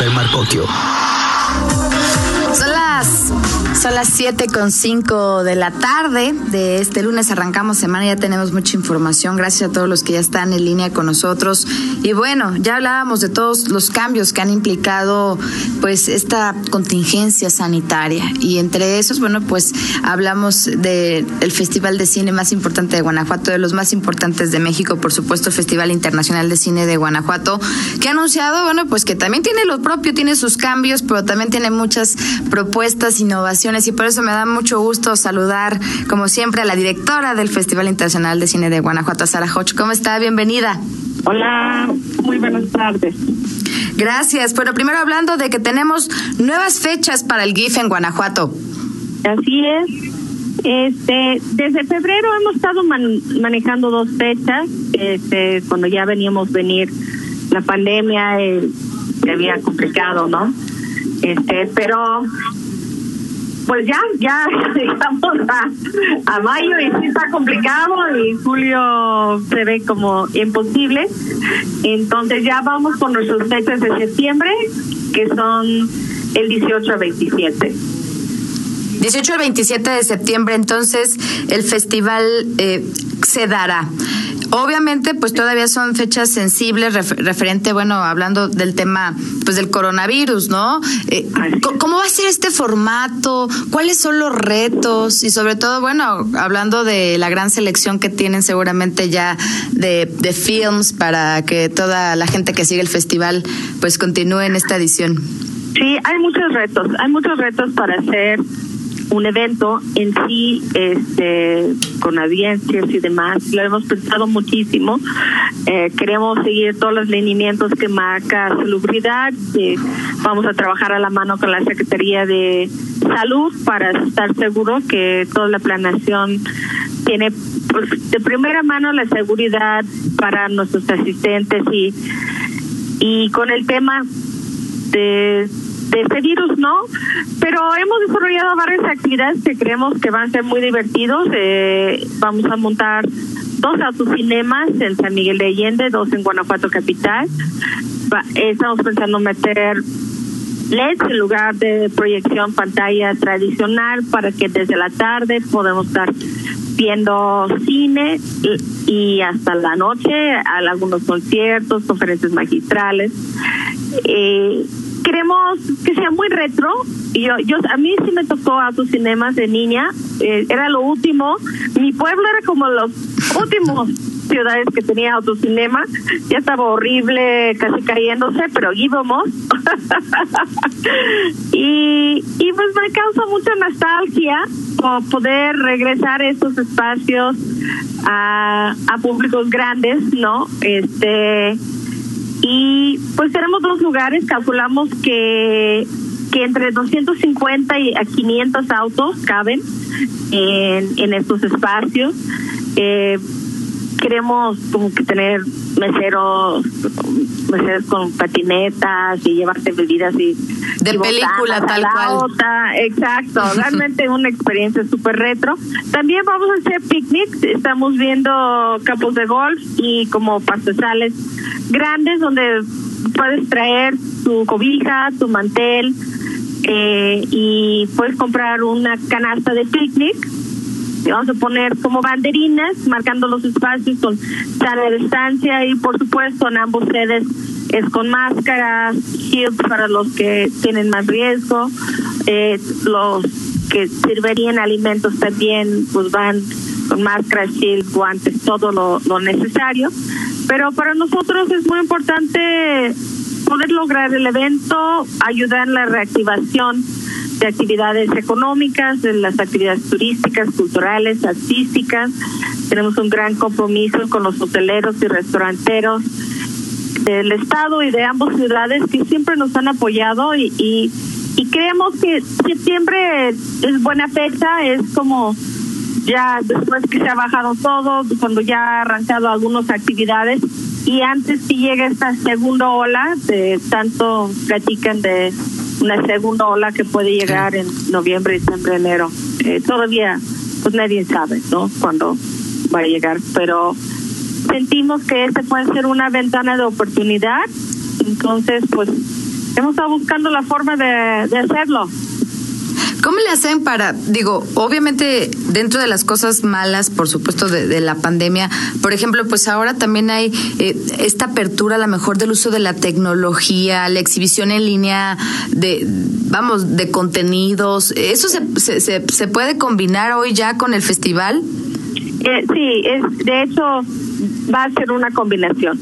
Fer. Son las son las 7 con 5 de la tarde de este lunes. Arrancamos semana, ya tenemos mucha información. Gracias a todos los que ya están en línea con nosotros. Y bueno, ya hablábamos de todos los cambios que han implicado pues esta contingencia sanitaria. Y entre esos, bueno, pues hablamos del el Festival de Cine más importante de Guanajuato, de los más importantes de México, por supuesto, el Festival Internacional de Cine de Guanajuato, que ha anunciado, bueno, pues que también tiene lo propio, tiene sus cambios, pero también tiene muchas propuestas, innovaciones y por eso me da mucho gusto saludar, como siempre, a la directora del Festival Internacional de Cine de Guanajuato, Sara Hoch. ¿Cómo está? Bienvenida. Hola, muy buenas tardes. Gracias. Bueno, primero hablando de que tenemos nuevas fechas para el GIF en Guanajuato. Así es. Este, desde febrero hemos estado manejando dos fechas. Este, cuando ya veníamos venir la pandemia, eh, se había complicado, ¿no? Este, pero pues ya, ya estamos a, mayo y sí está complicado y julio se ve como imposible. Entonces ya vamos con nuestros fechas de septiembre, que son el 18 a 27. 18 al 27 de septiembre, entonces el festival eh, se dará. Obviamente, pues todavía son fechas sensibles referente, bueno, hablando del tema, pues del coronavirus, ¿no? Eh, ¿Cómo va a ser este formato? ¿Cuáles son los retos? Y sobre todo, bueno, hablando de la gran selección que tienen seguramente ya de, de films para que toda la gente que sigue el festival, pues continúe en esta edición. Sí, hay muchos retos, hay muchos retos para hacer un evento en sí, este, con audiencias y demás, lo hemos pensado muchísimo. Eh, queremos seguir todos los lineamientos que marca salubridad. vamos a trabajar a la mano con la Secretaría de Salud para estar seguros que toda la planeación tiene pues, de primera mano la seguridad para nuestros asistentes y y con el tema de de este virus, ¿no? Pero hemos desarrollado varias actividades que creemos que van a ser muy divertidos. Eh, vamos a montar dos autocinemas en San Miguel de Allende, dos en Guanajuato Capital. estamos pensando meter LEDs en lugar de proyección pantalla tradicional para que desde la tarde podamos estar viendo cine y, hasta la noche, algunos conciertos, conferencias magistrales. Eh, queremos que sea muy retro. Y yo, yo, a mí sí me tocó autocinemas de niña, eh, era lo último. Mi pueblo era como los últimos ciudades que tenía autocinema. Ya estaba horrible, casi cayéndose, pero íbamos. y, y pues me causa mucha nostalgia poder regresar a estos espacios a, a públicos grandes, ¿no? Este y pues tenemos dos lugares, calculamos que, que entre 250 y a 500 autos caben en, en estos espacios. Eh, queremos como que tener meseros, meseros con patinetas y llevarte bebidas y de película tal cual. Exacto, realmente una experiencia súper retro. También vamos a hacer picnics, estamos viendo campos de golf y como pastizales grandes donde puedes traer tu cobija, tu mantel eh, y puedes comprar una canasta de picnic. Vamos a poner como banderinas marcando los espacios con sana distancia y por supuesto en ambos sedes es con máscaras, shields para los que tienen más riesgo, eh, los que sirverían alimentos también pues van con máscaras, shields, guantes, todo lo, lo necesario. Pero para nosotros es muy importante poder lograr el evento, ayudar en la reactivación de actividades económicas, de las actividades turísticas, culturales, artísticas. Tenemos un gran compromiso con los hoteleros y restauranteros del estado y de ambas ciudades que siempre nos han apoyado y, y, y creemos que septiembre es buena fecha, es como ya después que se ha bajado todo, cuando ya ha arrancado algunas actividades y antes que llegue esta segunda ola, de tanto platican de una segunda ola que puede llegar en noviembre, diciembre, enero. Eh, todavía, pues nadie sabe, ¿no? Cuándo va a llegar, pero sentimos que este puede ser una ventana de oportunidad, entonces, pues hemos estado buscando la forma de, de hacerlo. ¿Cómo le hacen para, digo, obviamente dentro de las cosas malas, por supuesto, de, la pandemia, por ejemplo, pues ahora también hay eh, esta apertura a lo mejor del uso de la tecnología, la exhibición en línea de, vamos, de contenidos. ¿Eso se, se, se, puede combinar hoy ya con el festival? Eh, sí, es, de hecho va a ser una combinación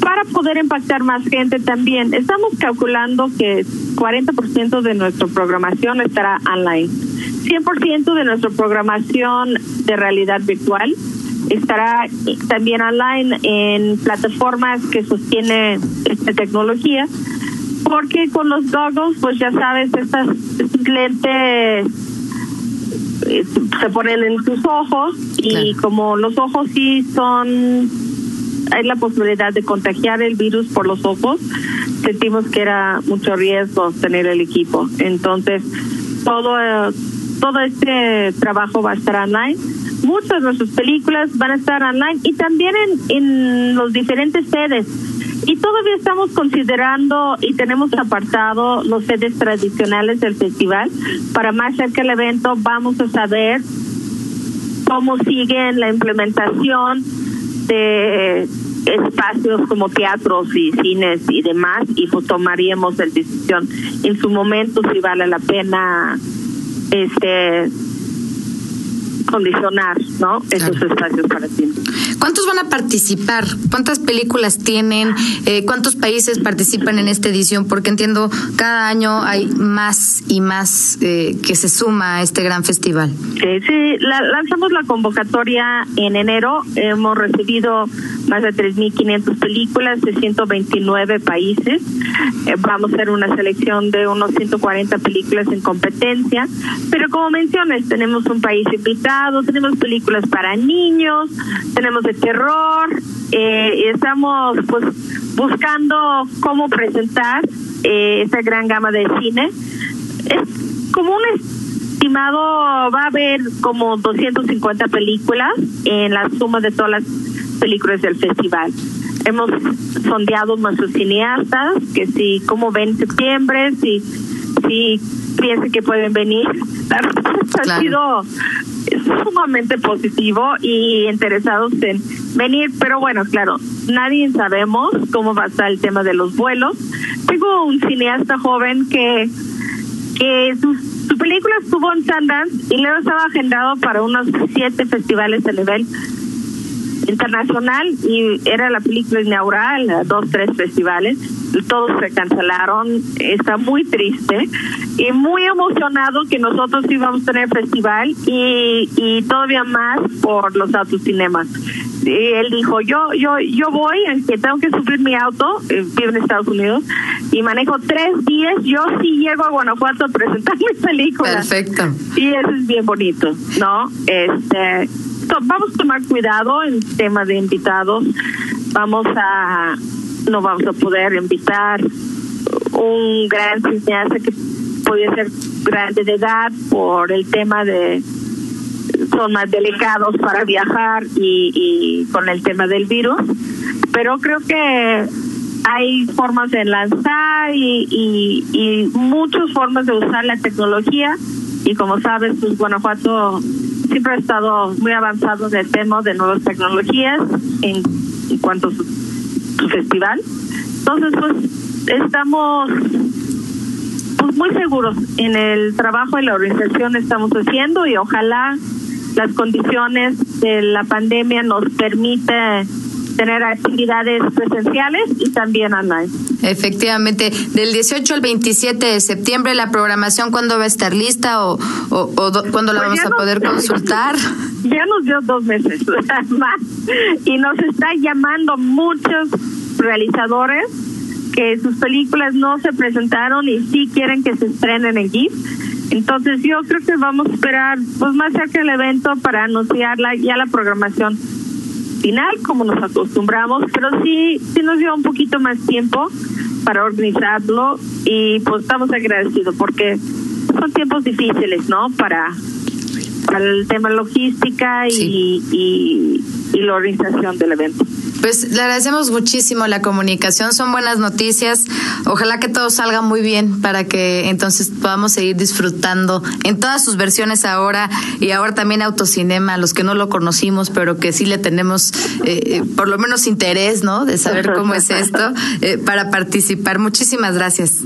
para poder impactar más gente también. Estamos calculando que 40% de nuestra programación estará online. 100% de nuestra programación de realidad virtual estará también online en plataformas que sostiene esta tecnología porque con los goggles pues ya sabes estas lentes eh, se ponen en tus ojos y como los ojos sí son hay la posibilidad de contagiar el virus por los ojos, sentimos que era mucho riesgo tener el equipo. Entonces, todo, todo este trabajo va a estar online. Muchas de nuestras películas van a estar online y también en, en los diferentes sedes. Y todavía estamos considerando y tenemos apartado los sedes tradicionales del festival. Para más cerca del evento vamos a saber cómo sigue la implementación de espacios como teatros y cines y demás y pues tomaríamos la decisión. En su momento si vale la pena este condicionar no esos espacios para ti ¿Cuántos van a participar? ¿Cuántas películas tienen? Eh, ¿Cuántos países participan en esta edición? Porque entiendo cada año hay más y más eh, que se suma a este gran festival. Sí, sí, lanzamos la convocatoria en enero. Hemos recibido más de 3.500 películas de 129 países. Eh, vamos a hacer una selección de unos 140 películas en competencia. Pero como mencionas, tenemos un país invitado, tenemos películas para niños, tenemos de terror, eh, estamos pues buscando cómo presentar eh, esta gran gama de cine. Es como un estimado, va a haber como 250 películas en la suma de todas las películas del festival. Hemos sondeado nuestros cineastas, que si, como ven septiembre, si, si piensen que pueden venir. ha sido sumamente positivo y interesados en venir, pero bueno, claro, nadie sabemos cómo va a estar el tema de los vuelos. Tengo un cineasta joven que, que su, su película estuvo en Sundance y luego estaba agendado para unos siete festivales a nivel internacional y era la película inaugural, dos, tres festivales, todos se cancelaron, está muy triste y muy emocionado que nosotros íbamos a tener festival y, y todavía más por los autocinemas. Y él dijo, yo yo yo voy, aunque tengo que subir mi auto, eh, vivo en Estados Unidos, y manejo tres días, yo sí llego a Guanajuato a presentar mi película. Perfecto. Y eso es bien bonito, ¿no? Este vamos a tomar cuidado en tema de invitados. Vamos a, no vamos a poder invitar un gran cineasta que podría ser grande de edad por el tema de son más delicados para viajar y, y con el tema del virus, pero creo que hay formas de lanzar y, y, y muchas formas de usar la tecnología y como sabes, pues Guanajuato siempre ha estado muy avanzado en el tema de nuevas tecnologías en, cuanto a su, festival. Entonces, pues estamos pues muy seguros en el trabajo y la organización que estamos haciendo y ojalá las condiciones de la pandemia nos permite tener actividades presenciales y también online. Efectivamente, del 18 al 27 de septiembre la programación cuándo va a estar lista o, o, cuándo la pues vamos a poder consultar. Ya nos dio dos meses más y nos está llamando muchos realizadores que sus películas no se presentaron y sí quieren que se estrenen en GIF. Entonces yo creo que vamos a esperar pues más cerca del evento para anunciarla ya la programación final como nos acostumbramos, pero sí, sí nos dio un poquito más tiempo para organizarlo y pues estamos agradecidos porque son tiempos difíciles, ¿no? Para, para el tema logística y, y, y la organización del evento. Pues le agradecemos muchísimo la comunicación, son buenas noticias. Ojalá que todo salga muy bien para que entonces podamos seguir disfrutando en todas sus versiones ahora y ahora también Autocinema, los que no lo conocimos, pero que sí le tenemos eh, eh, por lo menos interés, ¿no? De saber cómo es esto, eh, para participar. Muchísimas gracias.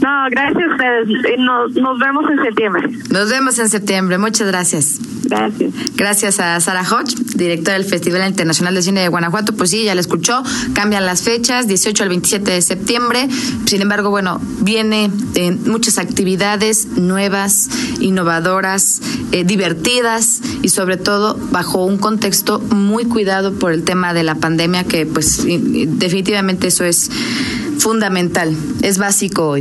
No, gracias a ustedes. Nos, nos vemos en septiembre. Nos vemos en septiembre. Muchas gracias. Gracias. Gracias a Sara Hodge, directora del Festival Internacional de Cine de Guanajuato. Pues sí, ya la escuchó. Cambian las fechas, 18 al 27 de septiembre. Sin embargo, bueno, viene en muchas actividades nuevas, innovadoras, eh, divertidas y sobre todo bajo un contexto muy cuidado por el tema de la pandemia, que pues definitivamente eso es fundamental, es básico hoy.